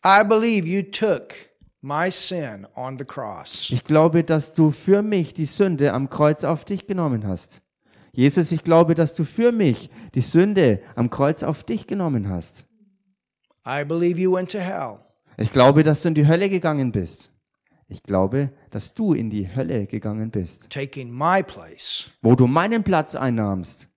I believe you took my sin on the cross. Ich glaube, dass du für mich die Sünde am Kreuz auf dich genommen hast. Jesus, ich glaube, dass du für mich die Sünde am Kreuz auf dich genommen hast. I believe you went to hell. Ich glaube, dass du in die Hölle gegangen bist. Ich glaube, dass du in die Hölle gegangen bist, taking my place. wo du meinen Platz einnahmst,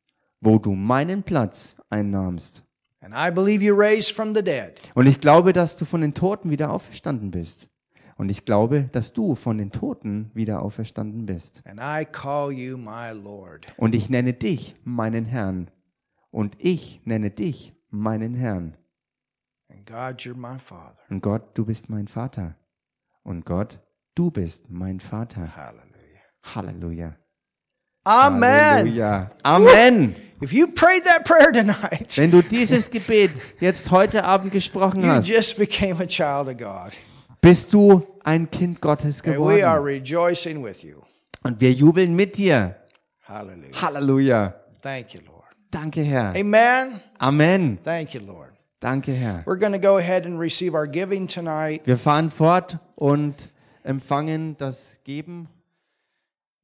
wo du meinen Platz einnahmst. And I believe you raised from the dead. Und ich glaube, dass du von den Toten wieder auferstanden bist. Und ich glaube, dass du von den Toten wieder auferstanden bist. And I call you my Lord. Und ich nenne dich meinen Herrn. Und ich nenne dich meinen Herrn. And God, you're my Father. Und Gott, du bist mein Vater. Und Gott, du bist mein Vater. Hallelujah. Halleluja. Amen. Halleluja. Amen. If you prayed that prayer tonight, Wenn du dieses Gebet jetzt heute Abend gesprochen you hast, just became a child of God. bist du ein Kind Gottes And we are geworden. rejoicing with you. Und wir jubeln mit dir. Hallelujah. Halleluja. Thank you, Lord. Danke, Herr. Amen. Amen. Thank you, Lord. Danke, Herr. We're going to go ahead and receive our giving tonight. Wir fahren fort und empfangen das Geben